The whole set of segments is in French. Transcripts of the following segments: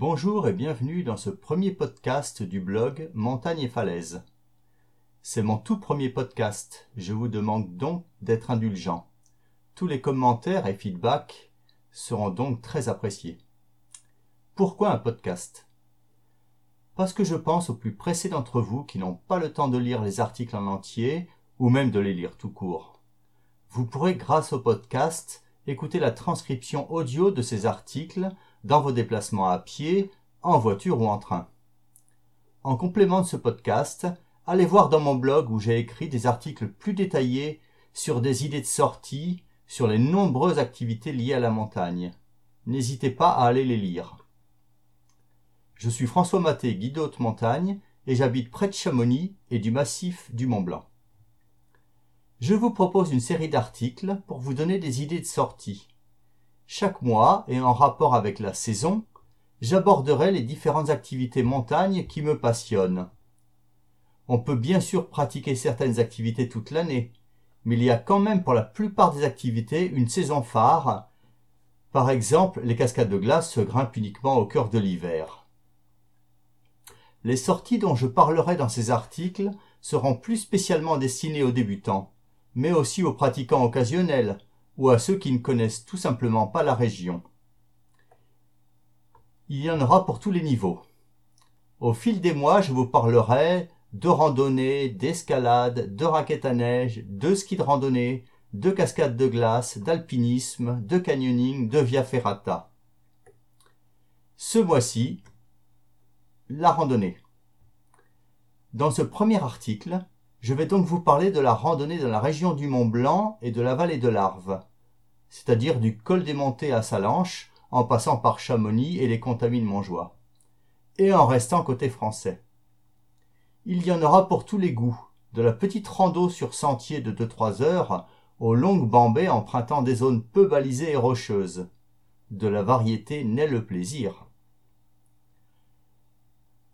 Bonjour et bienvenue dans ce premier podcast du blog Montagne et Falaise. C'est mon tout premier podcast, je vous demande donc d'être indulgent. Tous les commentaires et feedbacks seront donc très appréciés. Pourquoi un podcast? Parce que je pense aux plus pressés d'entre vous qui n'ont pas le temps de lire les articles en entier ou même de les lire tout court. Vous pourrez, grâce au podcast, écouter la transcription audio de ces articles dans vos déplacements à pied, en voiture ou en train. En complément de ce podcast, allez voir dans mon blog où j'ai écrit des articles plus détaillés sur des idées de sortie, sur les nombreuses activités liées à la montagne. N'hésitez pas à aller les lire. Je suis François Maté, guide de montagne, et j'habite près de Chamonix et du massif du Mont Blanc. Je vous propose une série d'articles pour vous donner des idées de sortie. Chaque mois, et en rapport avec la saison, j'aborderai les différentes activités montagne qui me passionnent. On peut bien sûr pratiquer certaines activités toute l'année, mais il y a quand même pour la plupart des activités une saison phare. Par exemple, les cascades de glace se grimpent uniquement au cœur de l'hiver. Les sorties dont je parlerai dans ces articles seront plus spécialement destinées aux débutants mais aussi aux pratiquants occasionnels ou à ceux qui ne connaissent tout simplement pas la région. Il y en aura pour tous les niveaux. Au fil des mois, je vous parlerai de randonnée, d'escalade, de raquettes à neige, de ski de randonnée, de cascade de glace, d'alpinisme, de canyoning, de via ferrata. Ce mois-ci, la randonnée. Dans ce premier article, je vais donc vous parler de la randonnée dans la région du Mont Blanc et de la vallée de l'Arve, c'est-à-dire du col des Montées à Salanches, en passant par Chamonix et les contamines Montjoie, et en restant côté français. Il y en aura pour tous les goûts, de la petite rando sur sentier de 2-3 heures aux longues bambées empruntant des zones peu balisées et rocheuses. De la variété naît le plaisir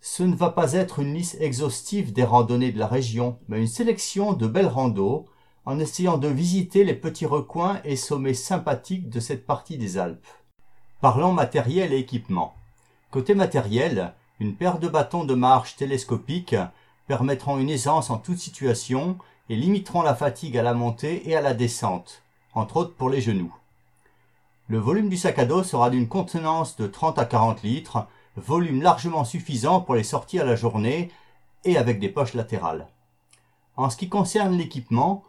ce ne va pas être une liste exhaustive des randonnées de la région, mais une sélection de belles randos, en essayant de visiter les petits recoins et sommets sympathiques de cette partie des Alpes. Parlons matériel et équipement. Côté matériel, une paire de bâtons de marche télescopiques permettront une aisance en toute situation et limiteront la fatigue à la montée et à la descente, entre autres pour les genoux. Le volume du sac à dos sera d'une contenance de 30 à 40 litres, volume largement suffisant pour les sorties à la journée et avec des poches latérales. En ce qui concerne l'équipement,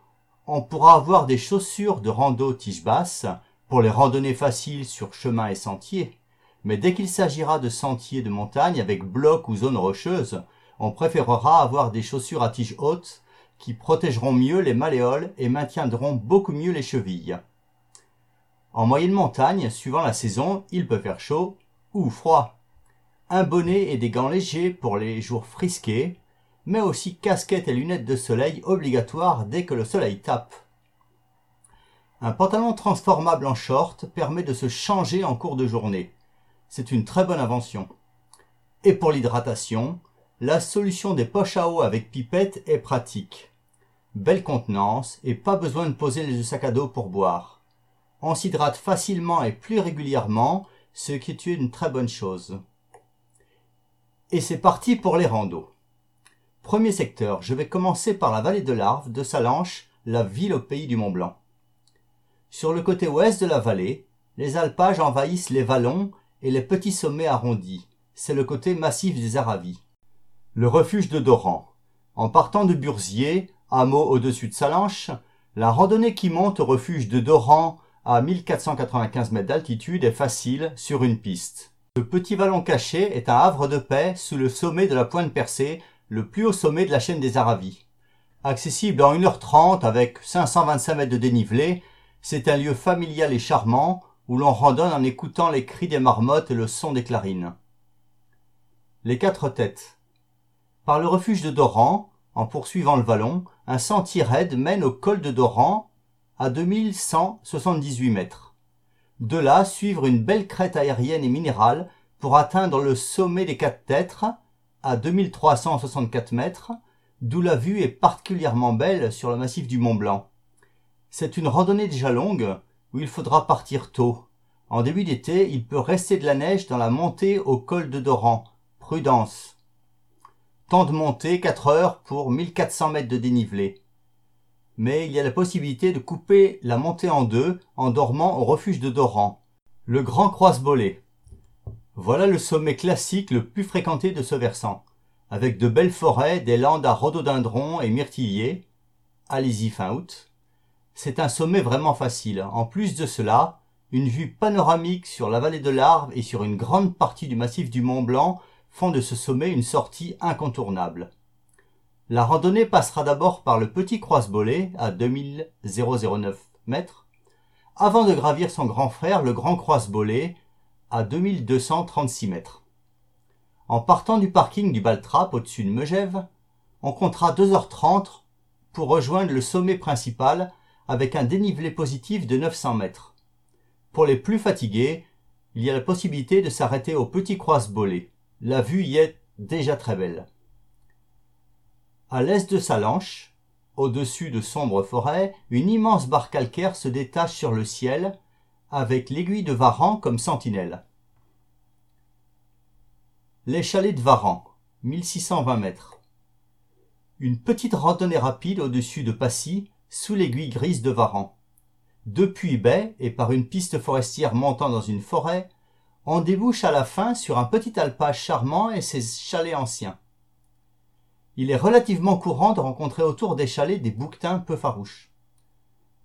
on pourra avoir des chaussures de rando tige basse pour les randonnées faciles sur chemin et sentiers, mais dès qu'il s'agira de sentiers de montagne avec blocs ou zones rocheuses, on préférera avoir des chaussures à tige haute qui protégeront mieux les malléoles et maintiendront beaucoup mieux les chevilles. En moyenne montagne, suivant la saison, il peut faire chaud ou froid un bonnet et des gants légers pour les jours frisqués, mais aussi casquette et lunettes de soleil obligatoires dès que le soleil tape. Un pantalon transformable en short permet de se changer en cours de journée. C'est une très bonne invention. Et pour l'hydratation, la solution des poches à eau avec pipette est pratique. Belle contenance et pas besoin de poser les sacs à dos pour boire. On s'hydrate facilement et plus régulièrement, ce qui est une très bonne chose. Et c'est parti pour les randos. Premier secteur, je vais commencer par la vallée de l'Arve, de Salanches, la ville au pays du Mont Blanc. Sur le côté ouest de la vallée, les alpages envahissent les vallons et les petits sommets arrondis. C'est le côté massif des Aravis. Le refuge de Doran. En partant de Burzier, hameau au-dessus de Salanches, la randonnée qui monte au refuge de Doran à 1495 mètres d'altitude est facile sur une piste. Ce petit vallon caché est un havre de paix sous le sommet de la pointe percée, le plus haut sommet de la chaîne des Aravis. Accessible en 1h30 avec 525 mètres de dénivelé, c'est un lieu familial et charmant où l'on randonne en écoutant les cris des marmottes et le son des clarines. Les quatre têtes. Par le refuge de Doran, en poursuivant le vallon, un sentier raide mène au col de Doran à 2178 mètres. De là suivre une belle crête aérienne et minérale pour atteindre le sommet des quatre têtres à 2364 mètres, d'où la vue est particulièrement belle sur le massif du Mont Blanc. C'est une randonnée déjà longue où il faudra partir tôt, En début d'été, il peut rester de la neige dans la montée au col de Doran. Prudence. Temps de montée 4 heures pour 1400 mètres de dénivelé. Mais il y a la possibilité de couper la montée en deux en dormant au refuge de Doran. Le Grand Croise-Bolé. Voilà le sommet classique le plus fréquenté de ce versant, avec de belles forêts, des landes à rhododendrons et myrtilliers. Allez-y fin août. C'est un sommet vraiment facile. En plus de cela, une vue panoramique sur la vallée de l'Arve et sur une grande partie du massif du Mont Blanc font de ce sommet une sortie incontournable. La randonnée passera d'abord par le petit Croise-Bolé à 2009 mètres, avant de gravir son grand frère le Grand Croise-Bolé à 2236 mètres. En partant du parking du Baltrap au-dessus de Megève, on comptera 2h30 pour rejoindre le sommet principal avec un dénivelé positif de 900 mètres. Pour les plus fatigués, il y a la possibilité de s'arrêter au petit Croise-Bolé. La vue y est déjà très belle. À l'est de Salanche, au-dessus de sombres forêts, une immense barre calcaire se détache sur le ciel, avec l'aiguille de Varan comme sentinelle. Les chalets de Varan, 1620 mètres. Une petite randonnée rapide au-dessus de Passy, sous l'aiguille grise de Varan. Depuis baie et par une piste forestière montant dans une forêt, on débouche à la fin sur un petit alpage charmant et ses chalets anciens. Il est relativement courant de rencontrer autour des chalets des bouquetins peu farouches.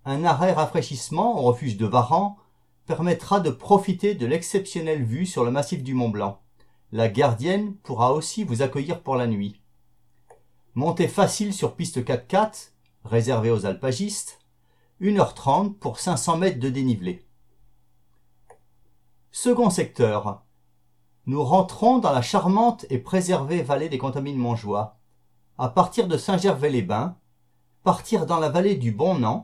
Un arrêt rafraîchissement au refuge de Varan permettra de profiter de l'exceptionnelle vue sur le massif du Mont Blanc. La gardienne pourra aussi vous accueillir pour la nuit. Montée facile sur piste 4x4, réservée aux alpagistes, 1h30 pour 500 mètres de dénivelé. Second secteur. Nous rentrons dans la charmante et préservée vallée des Contamines Montjoie. À partir de Saint-Gervais-les-Bains, partir dans la vallée du Bon-Nan,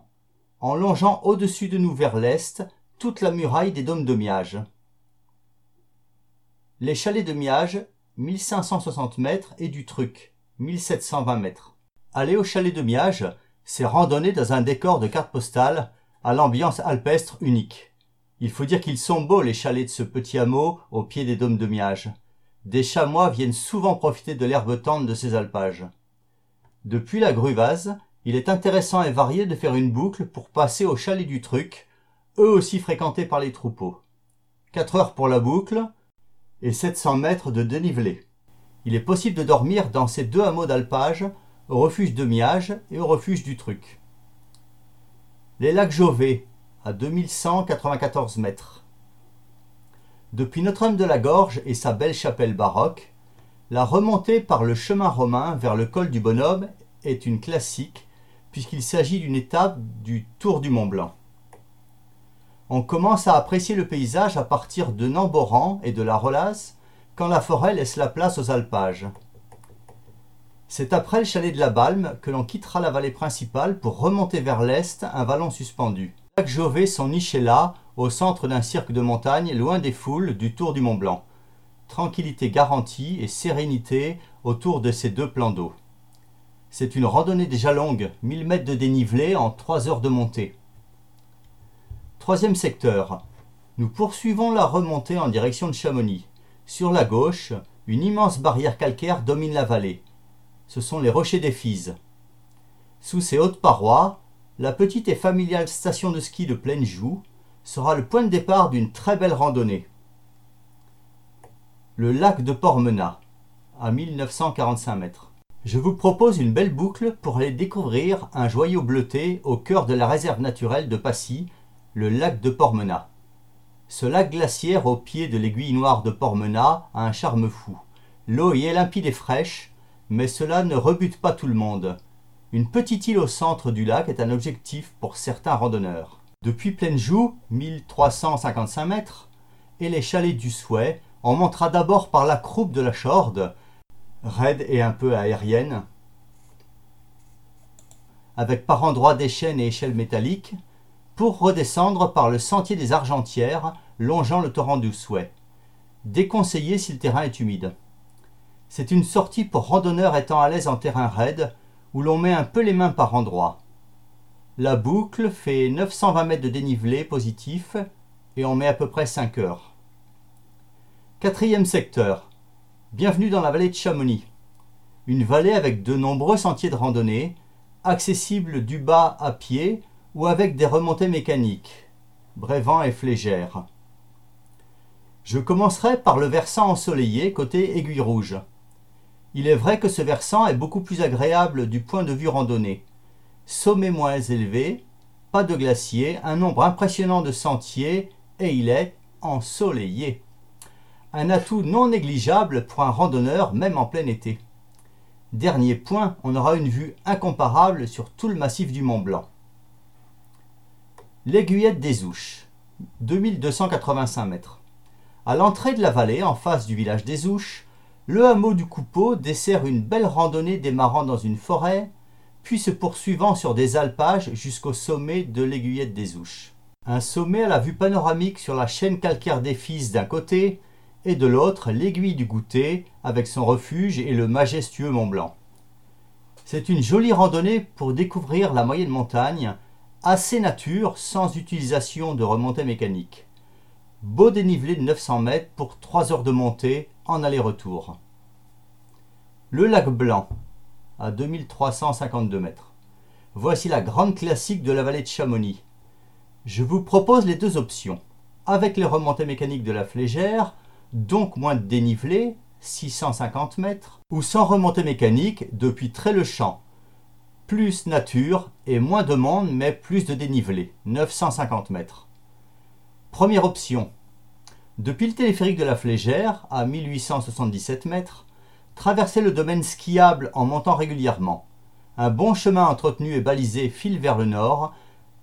en longeant au-dessus de nous vers l'est toute la muraille des dômes de Miage. Les chalets de Miage, 1560 mètres, et du Truc, 1720 mètres. Aller au chalet de Miage, c'est randonner dans un décor de carte postale à l'ambiance alpestre unique. Il faut dire qu'ils sont beaux les chalets de ce petit hameau au pied des dômes de Miage. Des chamois viennent souvent profiter de l'herbe tendre de ces alpages. Depuis la Gruvase, il est intéressant et varié de faire une boucle pour passer au chalet du Truc, eux aussi fréquentés par les troupeaux. Quatre heures pour la boucle et 700 mètres de dénivelé. Il est possible de dormir dans ces deux hameaux d'alpage, au refuge de Miage et au refuge du Truc. Les lacs Jovet, à 2194 mètres. Depuis Notre-Dame de la Gorge et sa belle chapelle baroque, la remontée par le chemin romain vers le col du Bonhomme est une classique puisqu'il s'agit d'une étape du Tour du Mont Blanc. On commence à apprécier le paysage à partir de Namboran et de la Rolasse quand la forêt laisse la place aux alpages. C'est après le chalet de la Balme que l'on quittera la vallée principale pour remonter vers l'est un vallon suspendu. Jacques Jovet sont nichés là, au centre d'un cirque de montagne, loin des foules du Tour du Mont Blanc. Tranquillité garantie et sérénité autour de ces deux plans d'eau. C'est une randonnée déjà longue, 1000 mètres de dénivelé en 3 heures de montée. Troisième secteur. Nous poursuivons la remontée en direction de Chamonix. Sur la gauche, une immense barrière calcaire domine la vallée. Ce sont les rochers des Fises. Sous ces hautes parois, la petite et familiale station de ski de Pleine Joux sera le point de départ d'une très belle randonnée. Le lac de Pormena, à 1945 mètres. Je vous propose une belle boucle pour aller découvrir un joyau bleuté au cœur de la réserve naturelle de Passy, le lac de Pormena. Ce lac glaciaire au pied de l'aiguille noire de Pormena a un charme fou. L'eau y est limpide et fraîche, mais cela ne rebute pas tout le monde. Une petite île au centre du lac est un objectif pour certains randonneurs. Depuis Pleine Joux, 1355 mètres, et les chalets du Souhait, on montera d'abord par la croupe de la Chorde, raide et un peu aérienne, avec par endroits des chaînes et échelles métalliques, pour redescendre par le sentier des Argentières, longeant le torrent du Souhait. Déconseillé si le terrain est humide. C'est une sortie pour randonneurs étant à l'aise en terrain raide, où l'on met un peu les mains par endroits. La boucle fait 920 mètres de dénivelé positif et on met à peu près 5 heures. Quatrième secteur. Bienvenue dans la vallée de Chamonix. Une vallée avec de nombreux sentiers de randonnée, accessibles du bas à pied ou avec des remontées mécaniques, Brévent et Flégère. Je commencerai par le versant ensoleillé côté Aiguille Rouge. Il est vrai que ce versant est beaucoup plus agréable du point de vue randonnée. Sommet moins élevé, pas de glacier, un nombre impressionnant de sentiers et il est ensoleillé un atout non négligeable pour un randonneur même en plein été. Dernier point, on aura une vue incomparable sur tout le massif du Mont Blanc. L'aiguillette des Ouches, 2285 mètres. À l'entrée de la vallée, en face du village des Ouches, le hameau du Coupeau dessert une belle randonnée démarrant dans une forêt, puis se poursuivant sur des alpages jusqu'au sommet de l'aiguillette des Ouches. Un sommet à la vue panoramique sur la chaîne calcaire des Fils d'un côté et de l'autre l'aiguille du goûter avec son refuge et le majestueux Mont Blanc. C'est une jolie randonnée pour découvrir la moyenne montagne, assez nature sans utilisation de remontée mécanique. Beau dénivelé de 900 mètres pour 3 heures de montée en aller-retour. Le lac Blanc, à 2352 mètres. Voici la grande classique de la vallée de Chamonix. Je vous propose les deux options. Avec les remontées mécaniques de la Flégère donc moins de dénivelé, 650 mètres, ou sans remontée mécanique depuis Très-le-Champ. Plus nature et moins de monde, mais plus de dénivelé, 950 mètres. Première option. Depuis le téléphérique de la Flégère, à 1877 mètres, traverser le domaine skiable en montant régulièrement. Un bon chemin entretenu et balisé file vers le nord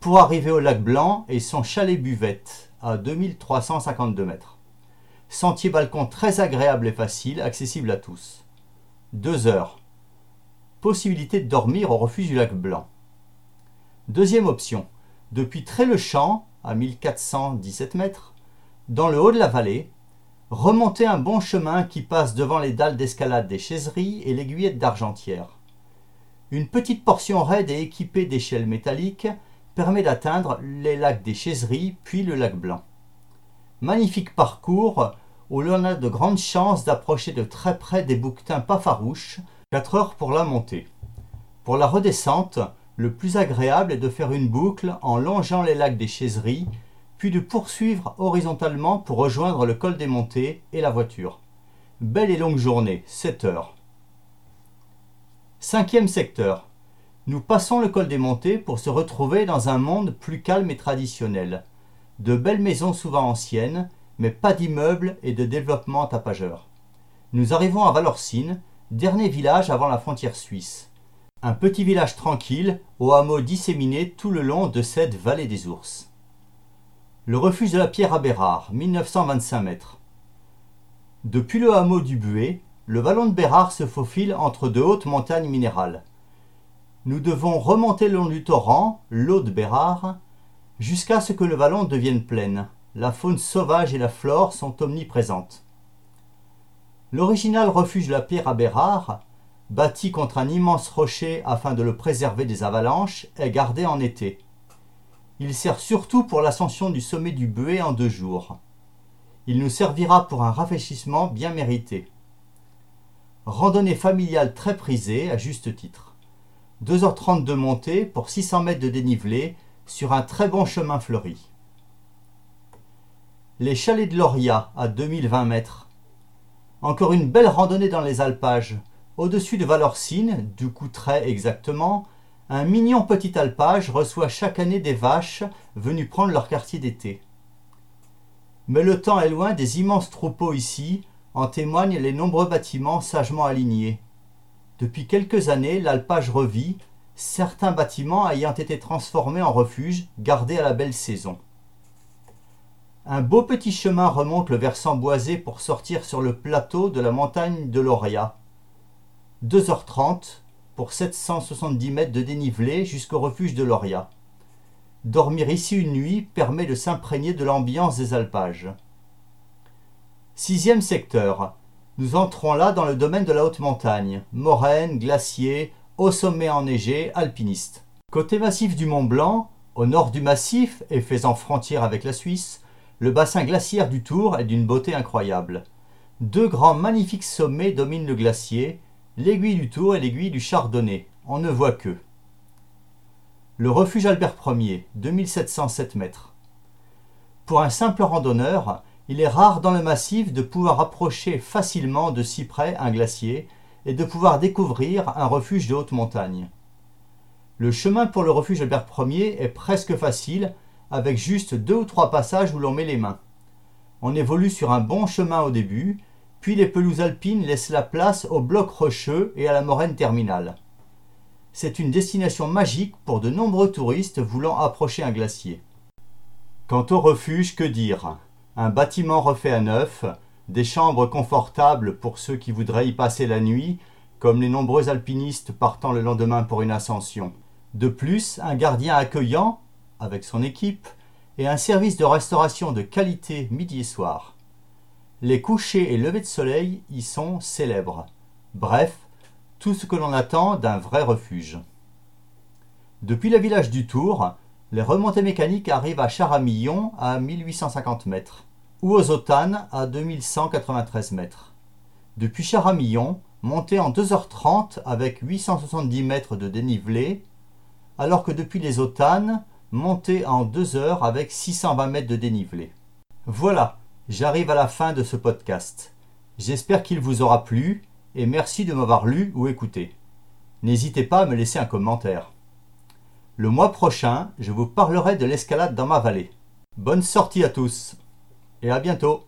pour arriver au lac Blanc et son chalet buvette à 2352 mètres. Sentier balcon très agréable et facile, accessible à tous. 2 heures. Possibilité de dormir au refuge du lac Blanc. Deuxième option. Depuis Très-le-Champ, à 1417 mètres, dans le haut de la vallée, remonter un bon chemin qui passe devant les dalles d'escalade des Chaiseries et l'aiguillette d'Argentière. Une petite portion raide et équipée d'échelles métalliques permet d'atteindre les lacs des Chaiseries puis le lac Blanc. Magnifique parcours où l'on a de grandes chances d'approcher de très près des bouquetins pas farouches, 4 heures pour la montée. Pour la redescente, le plus agréable est de faire une boucle en longeant les lacs des Chaiseries, puis de poursuivre horizontalement pour rejoindre le col des montées et la voiture. Belle et longue journée, 7 heures. Cinquième secteur. Nous passons le col des montées pour se retrouver dans un monde plus calme et traditionnel. De belles maisons souvent anciennes, mais pas d'immeubles et de développement tapageur. Nous arrivons à Valorcine, dernier village avant la frontière suisse. Un petit village tranquille, au hameau disséminé tout le long de cette vallée des ours. Le refuge de la pierre à Bérard, 1925 mètres. Depuis le hameau du Buet, le vallon de Bérard se faufile entre de hautes montagnes minérales. Nous devons remonter le long du torrent, l'eau de Bérard, jusqu'à ce que le vallon devienne pleine la faune sauvage et la flore sont omniprésentes. L'original refuge de la pierre à Bérard, bâti contre un immense rocher afin de le préserver des avalanches, est gardé en été. Il sert surtout pour l'ascension du sommet du Buet en deux jours. Il nous servira pour un rafraîchissement bien mérité. Randonnée familiale très prisée à juste titre. 2h30 de montée pour 600 mètres de dénivelé sur un très bon chemin fleuri. Les chalets de Loria à 2020 mètres. Encore une belle randonnée dans les alpages. Au-dessus de Valorcine, du Coutray exactement, un mignon petit alpage reçoit chaque année des vaches venues prendre leur quartier d'été. Mais le temps est loin des immenses troupeaux ici, en témoignent les nombreux bâtiments sagement alignés. Depuis quelques années, l'alpage revit, certains bâtiments ayant été transformés en refuges, gardés à la belle saison. Un beau petit chemin remonte le versant boisé pour sortir sur le plateau de la montagne de Loria. 2h30 pour 770 mètres de dénivelé jusqu'au refuge de Loria. Dormir ici une nuit permet de s'imprégner de l'ambiance des alpages. Sixième secteur. Nous entrons là dans le domaine de la haute montagne. Moraine, glacier, haut sommet enneigé, alpiniste. Côté massif du Mont Blanc, au nord du massif et faisant frontière avec la Suisse, le bassin glaciaire du Tour est d'une beauté incroyable. Deux grands magnifiques sommets dominent le glacier, l'aiguille du Tour et l'aiguille du Chardonnay. On ne voit que. Le refuge Albert Ier, 2707 mètres. Pour un simple randonneur, il est rare dans le massif de pouvoir approcher facilement de si près un glacier et de pouvoir découvrir un refuge de haute montagne. Le chemin pour le refuge Albert Ier est presque facile, avec juste deux ou trois passages où l'on met les mains. On évolue sur un bon chemin au début, puis les pelouses alpines laissent la place aux blocs rocheux et à la moraine terminale. C'est une destination magique pour de nombreux touristes voulant approcher un glacier. Quant au refuge, que dire? Un bâtiment refait à neuf, des chambres confortables pour ceux qui voudraient y passer la nuit, comme les nombreux alpinistes partant le lendemain pour une ascension. De plus, un gardien accueillant, avec son équipe, et un service de restauration de qualité midi et soir. Les couchers et levées de soleil y sont célèbres. Bref, tout ce que l'on attend d'un vrai refuge. Depuis le village du Tour, les remontées mécaniques arrivent à Charamillon à 1850 mètres ou aux Autanes à 2193 mètres. Depuis Charamillon, montez en 2h30 avec 870 mètres de dénivelé, alors que depuis les Autanes, montez en 2 heures avec 620 mètres de dénivelé. Voilà, j'arrive à la fin de ce podcast. J'espère qu'il vous aura plu et merci de m'avoir lu ou écouté. N'hésitez pas à me laisser un commentaire. Le mois prochain, je vous parlerai de l'escalade dans ma vallée. Bonne sortie à tous et à bientôt